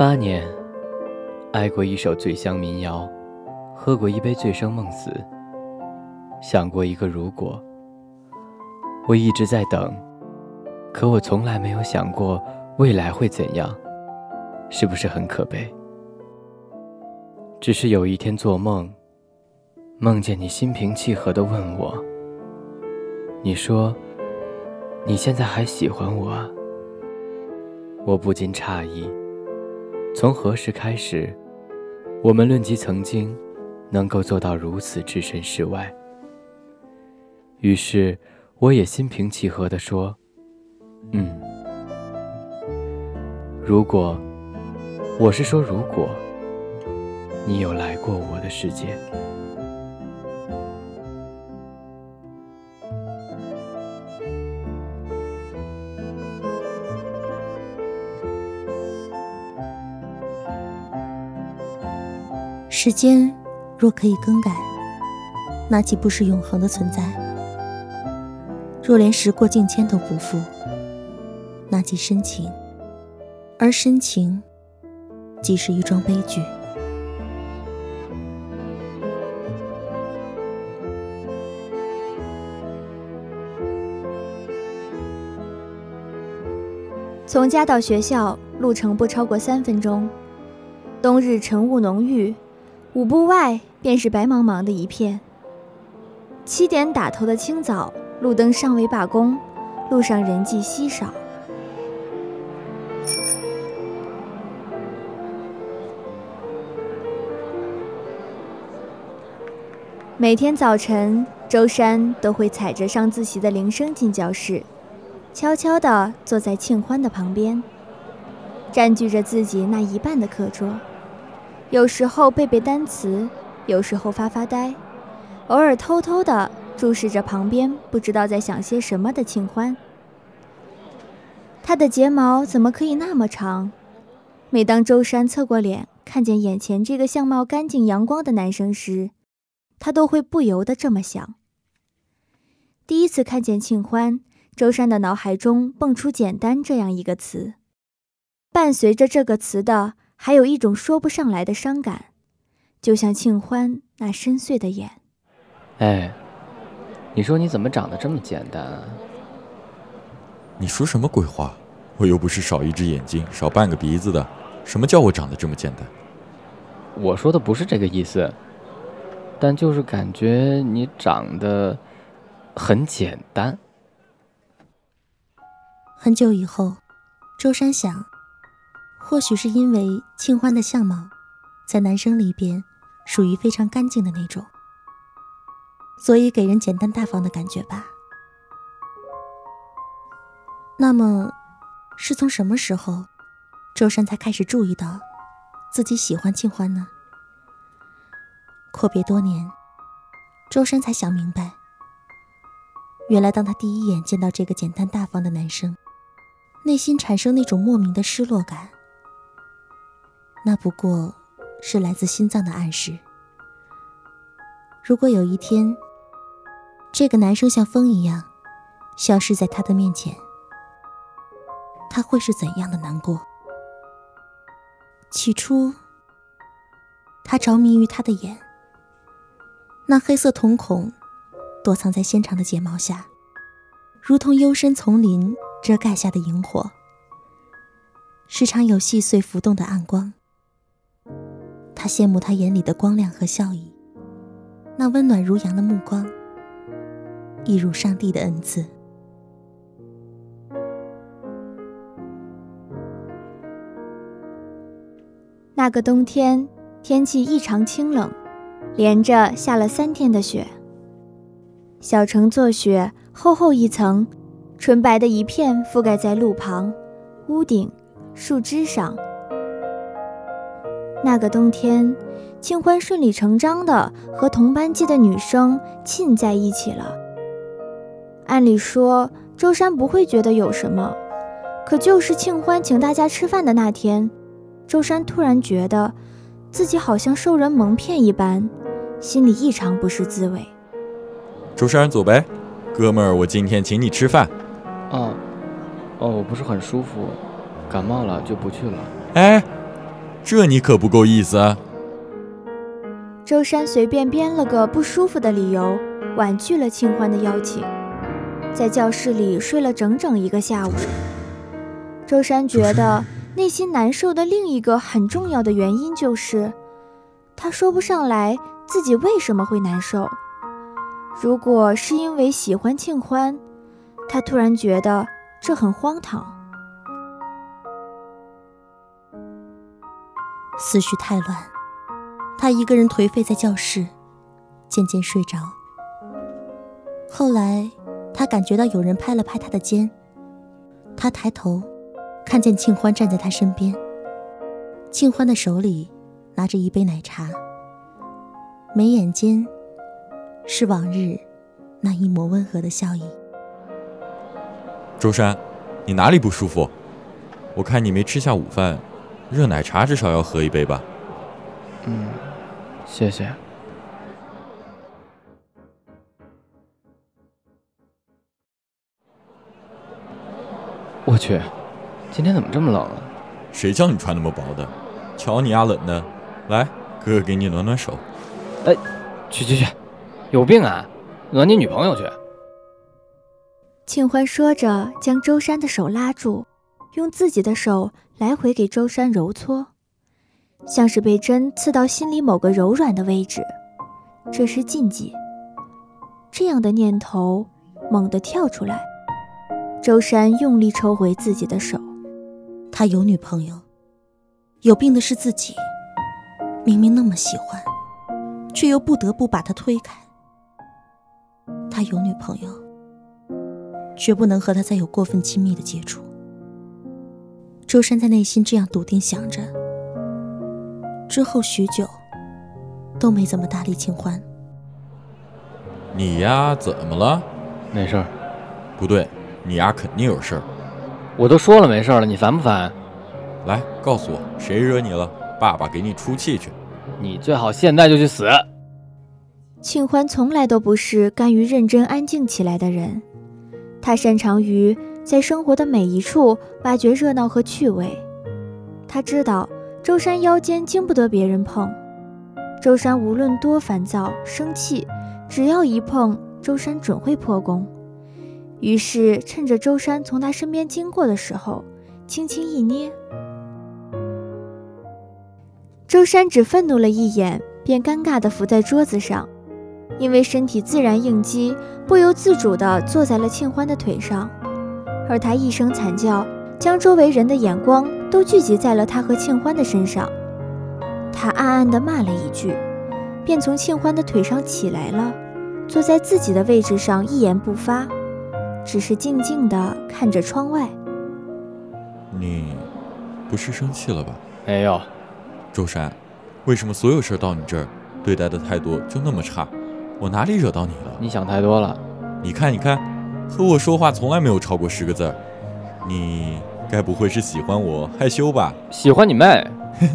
八年，爱过一首醉乡民谣，喝过一杯醉生梦死，想过一个如果。我一直在等，可我从来没有想过未来会怎样，是不是很可悲？只是有一天做梦，梦见你心平气和地问我：“你说你现在还喜欢我？”我不禁诧异，从何时开始，我们论及曾经，能够做到如此置身事外？于是，我也心平气和地说：“嗯，如果，我是说如果，你有来过我的世界。”时间若可以更改，那岂不是永恒的存在？若连时过境迁都不复，那即深情。而深情，即是一桩悲剧。从家到学校路程不超过三分钟。冬日晨雾浓郁。五步外便是白茫茫的一片。七点打头的清早，路灯尚未罢工，路上人迹稀少。每天早晨，周山都会踩着上自习的铃声进教室，悄悄地坐在庆欢的旁边，占据着自己那一半的课桌。有时候背背单词，有时候发发呆，偶尔偷偷地注视着旁边不知道在想些什么的庆欢。他的睫毛怎么可以那么长？每当周山侧过脸看见眼前这个相貌干净阳光的男生时，他都会不由得这么想。第一次看见庆欢，周山的脑海中蹦出“简单”这样一个词，伴随着这个词的。还有一种说不上来的伤感，就像庆欢那深邃的眼。哎，你说你怎么长得这么简单啊？你说什么鬼话？我又不是少一只眼睛、少半个鼻子的，什么叫我长得这么简单？我说的不是这个意思，但就是感觉你长得很简单。很久以后，周山想。或许是因为庆欢的相貌，在男生里边属于非常干净的那种，所以给人简单大方的感觉吧。那么，是从什么时候，周山才开始注意到自己喜欢庆欢呢？阔别多年，周山才想明白，原来当他第一眼见到这个简单大方的男生，内心产生那种莫名的失落感。那不过是来自心脏的暗示。如果有一天，这个男生像风一样消失在他的面前，他会是怎样的难过？起初，他着迷于他的眼，那黑色瞳孔躲藏在纤长的睫毛下，如同幽深丛林遮盖下的萤火，时常有细碎浮动的暗光。他羡慕他眼里的光亮和笑意，那温暖如阳的目光，一如上帝的恩赐。那个冬天，天气异常清冷，连着下了三天的雪。小城作雪，厚厚一层，纯白的一片覆盖在路旁、屋顶、树枝上。那个冬天，庆欢顺理成章的和同班级的女生沁在一起了。按理说，周山不会觉得有什么，可就是庆欢请大家吃饭的那天，周山突然觉得自己好像受人蒙骗一般，心里异常不是滋味。周山，走呗，哥们儿，我今天请你吃饭。哦，哦，我不是很舒服，感冒了就不去了。哎。这你可不够意思啊！周山随便编了个不舒服的理由，婉拒了庆欢的邀请，在教室里睡了整整一个下午。周山觉得内心难受的另一个很重要的原因就是，他说不上来自己为什么会难受。如果是因为喜欢庆欢，他突然觉得这很荒唐。思绪太乱，他一个人颓废在教室，渐渐睡着。后来，他感觉到有人拍了拍他的肩，他抬头，看见庆欢站在他身边。庆欢的手里拿着一杯奶茶，眉眼间是往日那一抹温和的笑意。周山，你哪里不舒服？我看你没吃下午饭。热奶茶至少要喝一杯吧。嗯，谢谢。我去，今天怎么这么冷啊？谁叫你穿那么薄的？瞧你丫冷的，来，哥哥给你暖暖手。哎，去去去，有病啊！暖你女朋友去。庆欢说着，将周山的手拉住，用自己的手。来回给周山揉搓，像是被针刺到心里某个柔软的位置，这是禁忌。这样的念头猛地跳出来，周山用力抽回自己的手。他有女朋友，有病的是自己。明明那么喜欢，却又不得不把他推开。他有女朋友，绝不能和他再有过分亲密的接触。周山在内心这样笃定想着，之后许久都没怎么搭理清欢。你呀，怎么了？没事儿。不对，你呀肯定有事儿。我都说了没事了，你烦不烦？来，告诉我谁惹你了，爸爸给你出气去。你最好现在就去死。庆欢从来都不是甘于认真安静起来的人，他擅长于。在生活的每一处挖掘热闹和趣味。他知道周山腰间经不得别人碰，周山无论多烦躁、生气，只要一碰，周山准会破功。于是趁着周山从他身边经过的时候，轻轻一捏。周山只愤怒了一眼，便尴尬地伏在桌子上，因为身体自然应激，不由自主地坐在了庆欢的腿上。而他一声惨叫，将周围人的眼光都聚集在了他和庆欢的身上。他暗暗地骂了一句，便从庆欢的腿上起来了，坐在自己的位置上，一言不发，只是静静地看着窗外。你不是生气了吧？没有。周山，为什么所有事到你这儿，对待的态度就那么差？我哪里惹到你了？你想太多了。你看，你看。和我说话从来没有超过十个字儿，你该不会是喜欢我害羞吧？喜欢你妹！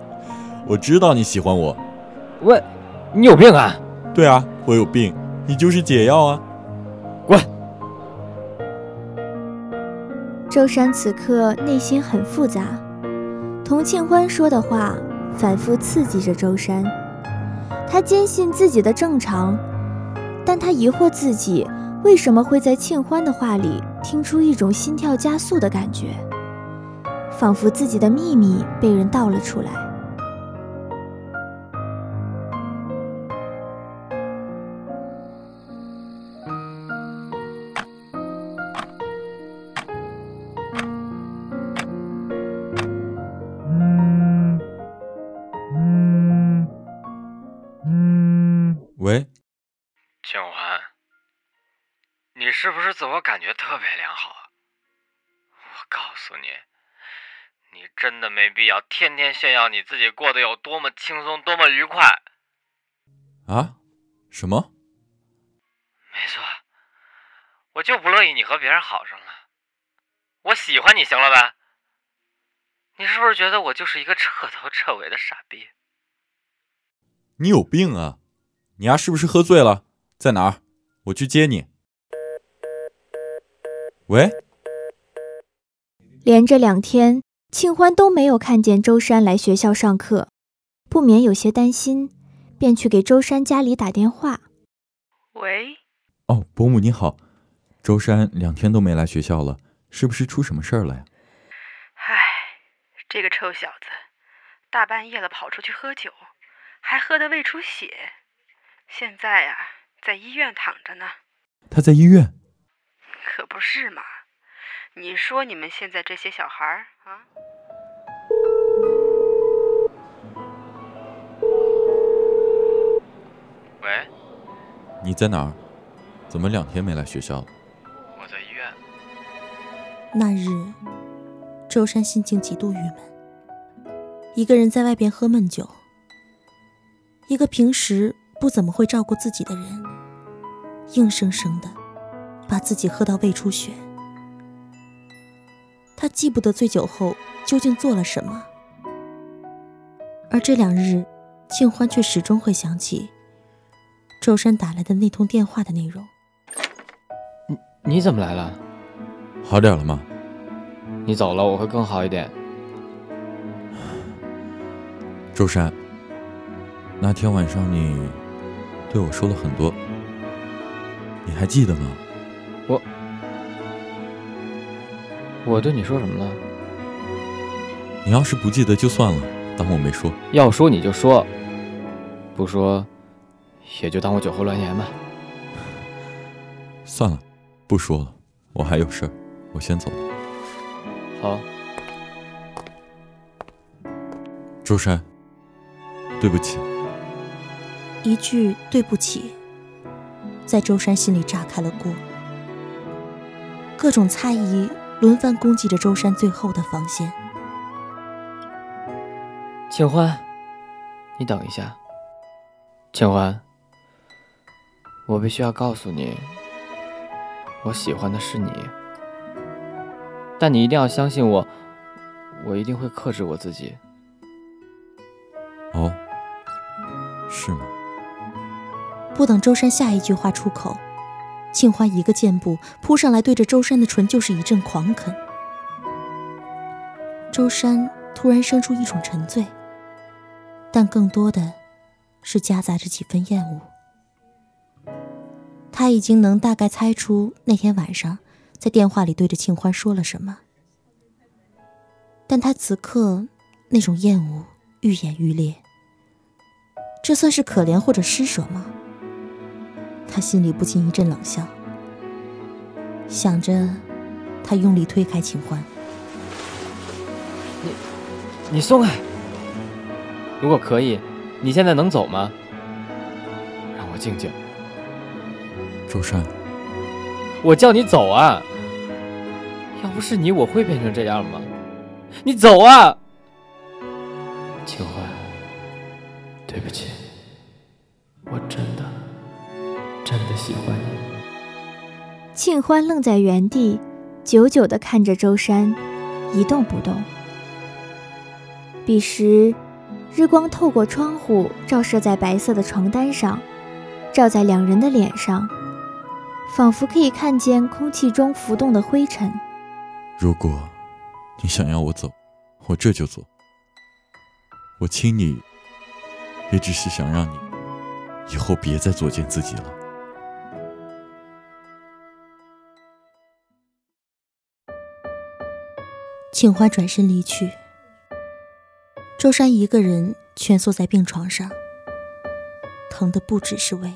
我知道你喜欢我。喂，你有病啊？对啊，我有病，你就是解药啊！滚！周山此刻内心很复杂，童庆欢说的话反复刺激着周山，他坚信自己的正常，但他疑惑自己。为什么会在庆欢的话里听出一种心跳加速的感觉？仿佛自己的秘密被人道了出来。特别良好啊？我告诉你，你真的没必要天天炫耀你自己过得有多么轻松、多么愉快。啊？什么？没错，我就不乐意你和别人好上了。我喜欢你，行了吧？你是不是觉得我就是一个彻头彻尾的傻逼？你有病啊！你丫是不是喝醉了？在哪儿？我去接你。喂，连着两天，庆欢都没有看见周山来学校上课，不免有些担心，便去给周山家里打电话。喂，哦，伯母你好，周山两天都没来学校了，是不是出什么事儿了呀？唉，这个臭小子，大半夜了跑出去喝酒，还喝得胃出血，现在啊，在医院躺着呢。他在医院？可不是嘛。你说你们现在这些小孩儿啊？喂，你在哪儿？怎么两天没来学校了？我在医院。那日，周山心情极度郁闷，一个人在外边喝闷酒。一个平时不怎么会照顾自己的人，硬生生的把自己喝到胃出血。他记不得醉酒后究竟做了什么，而这两日，庆欢却始终会想起周山打来的那通电话的内容。你你怎么来了？好点了吗？你走了，我会更好一点。周山，那天晚上你对我说了很多，你还记得吗？我对你说什么了？你要是不记得就算了，当我没说。要说你就说，不说也就当我酒后乱言吧。算了，不说了，我还有事儿，我先走了。好。周山，对不起。一句对不起，在周山心里炸开了锅，各种猜疑。轮番攻击着周山最后的防线。庆欢，你等一下。庆欢，我必须要告诉你，我喜欢的是你。但你一定要相信我，我一定会克制我自己。哦，是吗？不等周山下一句话出口。庆欢一个箭步扑上来，对着周山的唇就是一阵狂啃。周山突然生出一种沉醉，但更多的是夹杂着几分厌恶。他已经能大概猜出那天晚上在电话里对着庆欢说了什么，但他此刻那种厌恶愈演愈烈。这算是可怜或者施舍吗？他心里不禁一阵冷笑，想着，他用力推开秦欢。你，你松开！如果可以，你现在能走吗？让我静静。周山，我叫你走啊！要不是你，我会变成这样吗？你走啊！秦欢，对不起，我真的。真的喜欢你。庆欢愣在原地，久久地看着周山，一动不动。彼时，日光透过窗户照射在白色的床单上，照在两人的脸上，仿佛可以看见空气中浮动的灰尘。如果你想要我走，我这就走。我亲你，也只是想让你以后别再作践自己了。庆欢转身离去，周山一个人蜷缩在病床上，疼的不只是胃，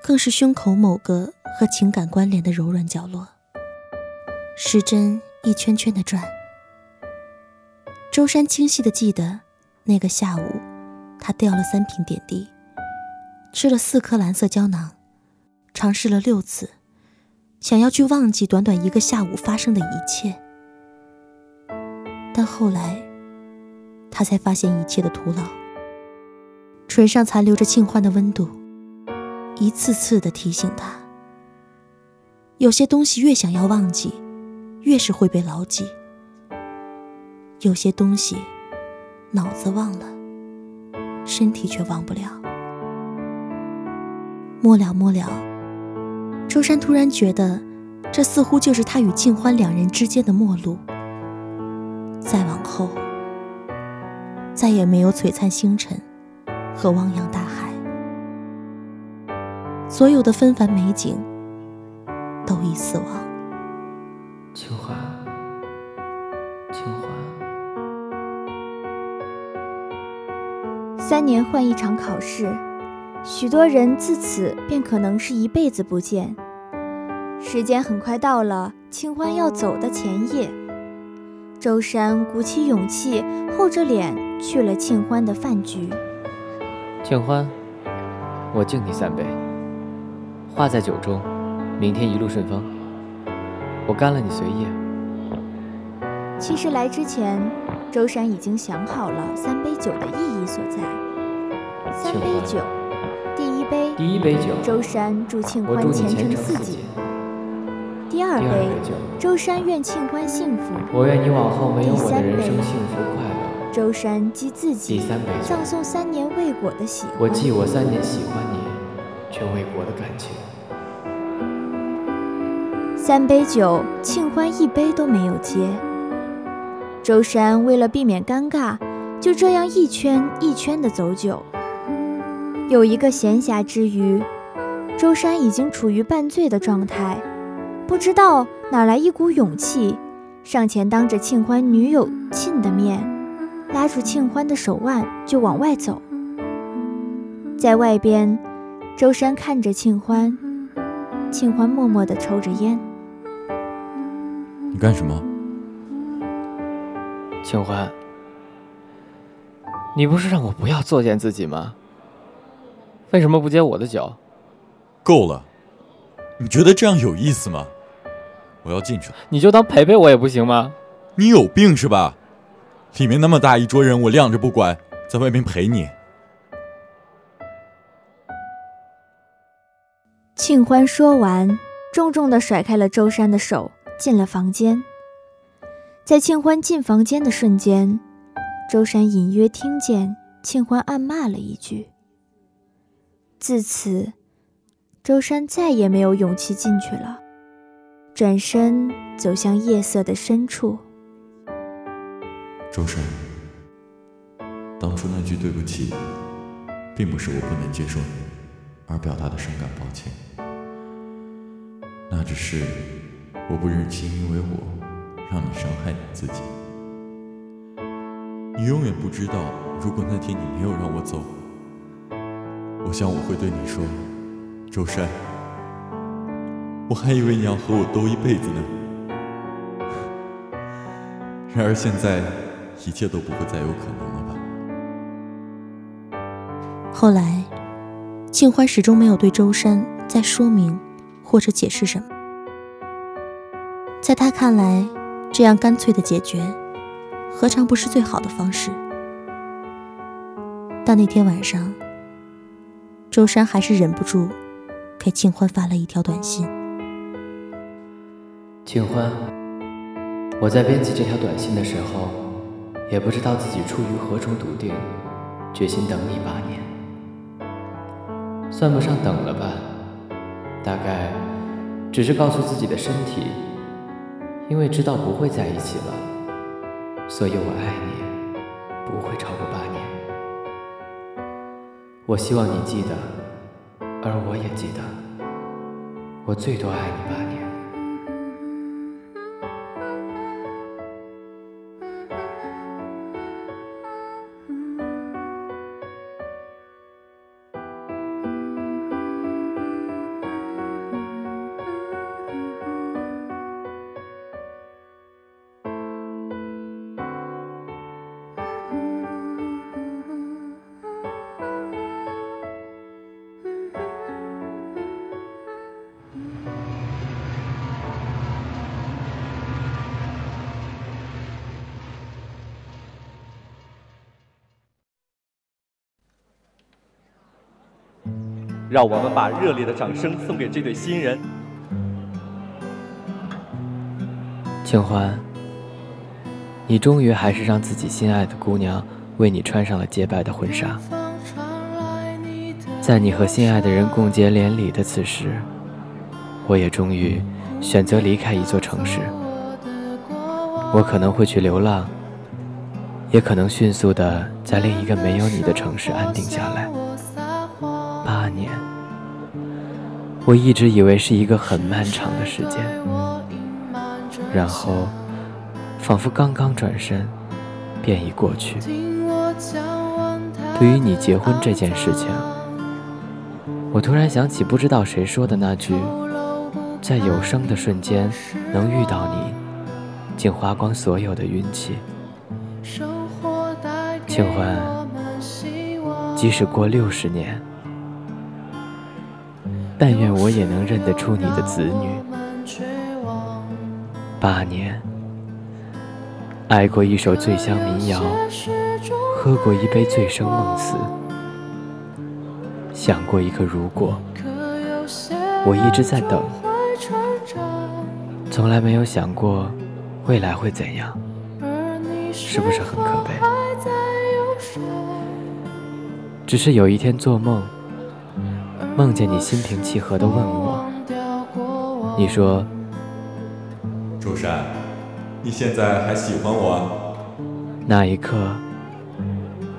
更是胸口某个和情感关联的柔软角落。时针一圈圈的转，周山清晰的记得，那个下午，他掉了三瓶点滴，吃了四颗蓝色胶囊，尝试了六次，想要去忘记短短一个下午发生的一切。但后来，他才发现一切的徒劳。唇上残留着庆欢的温度，一次次的提醒他：有些东西越想要忘记，越是会被牢记；有些东西，脑子忘了，身体却忘不了。末了末了，周山突然觉得，这似乎就是他与庆欢两人之间的陌路。再往后，再也没有璀璨星辰和汪洋大海，所有的纷繁美景都已死亡。清欢，清欢。三年换一场考试，许多人自此便可能是一辈子不见。时间很快到了清欢要走的前夜，周山鼓起勇气，厚着脸去了庆欢的饭局。庆欢，我敬你三杯。话在酒中，明天一路顺风。我干了你随意。其实来之前，周山已经想好了三杯酒的意义所在。三杯酒，第一杯，第一杯酒，周山祝庆欢前程似锦。锦。第二杯周山愿庆欢幸福。我愿你往后没有我的人第三杯生幸福快乐。周山记自己第三杯酒，葬送三年未果的喜欢。我记我三年喜欢你，却未果的感情。三杯酒，庆欢一杯都没有接。周山为了避免尴尬，就这样一圈一圈的走酒。有一个闲暇之余，周山已经处于半醉的状态，不知道哪来一股勇气，上前当着庆欢女友沁的面，拉住庆欢的手腕就往外走。在外边，周山看着庆欢，庆欢默默地抽着烟。你干什么？庆欢，你不是让我不要作践自己吗？为什么不接我的酒？够了！你觉得这样有意思吗？我要进去了。你就当陪陪我也不行吗？你有病是吧？里面那么大一桌人，我晾着不管，在外面陪你。庆欢说完，重重的甩开了周山的手，进了房间。在庆欢进房间的瞬间，周山隐约听见庆欢暗骂了一句。自此，周山再也没有勇气进去了，转身走向夜色的深处。周深，当初那句对不起，并不是我不能接受你而表达的深感抱歉，那只是我不忍心因为我让你伤害你自己。你永远不知道，如果那天你没有让我走，我想我会对你说，周山，我还以为你要和我斗一辈子呢。然而现在，一切都不会再有可能了吧？后来，庆欢始终没有对周山再说明或者解释什么。在他看来，这样干脆的解决，何尝不是最好的方式？但那天晚上，周山还是忍不住给庆欢发了一条短信。庆欢，我在编辑这条短信的时候，也不知道自己出于何种笃定，决心等你八年。算不上等了吧，大概只是告诉自己的身体，因为知道不会在一起了，所以我爱你，不会超过八年。我希望你记得，而我也记得，我最多爱你八年。让我们把热烈的掌声送给这对新人。清欢，你终于还是让自己心爱的姑娘为你穿上了洁白的婚纱。在你和心爱的人共结连理的此时，我也终于选择离开一座城市。我可能会去流浪，也可能迅速的在另一个没有你的城市安定下来。八年，我一直以为是一个很漫长的时间，然后仿佛刚刚转身，便已过去。对于你结婚这件事情，我突然想起不知道谁说的那句：“在有生的瞬间能遇到你，竟花光所有的运气。”庆欢，即使过六十年，但愿我也能认得出你的子女。八年，爱过一首醉乡民谣，喝过一杯醉生梦死，想过一个如果，我一直在等，从来没有想过未来会怎样，是不是很可悲？只是有一天做梦，梦见你心平气和地问我，你说：“朱山，你现在还喜欢我？”那一刻，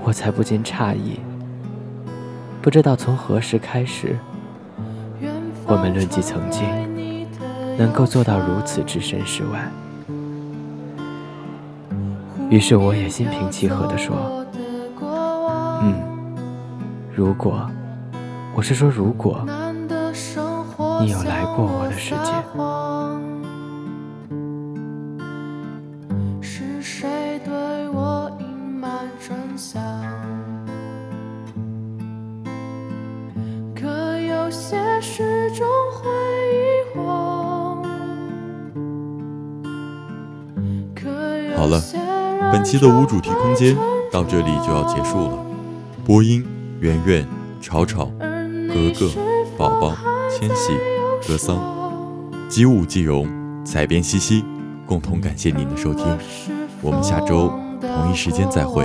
我才不禁诧异，不知道从何时开始，我们论及曾经，能够做到如此置身事外。于是我也心平气和地说：“嗯，如果，我是说如果，你有来过我的世界。”？好了本期的无主题空间到这里就要结束了。播音：圆圆、吵吵、格格、宝宝、千玺、格桑、姬武、季荣、采编西西，共同感谢您的收听。我们下周同一时间再会。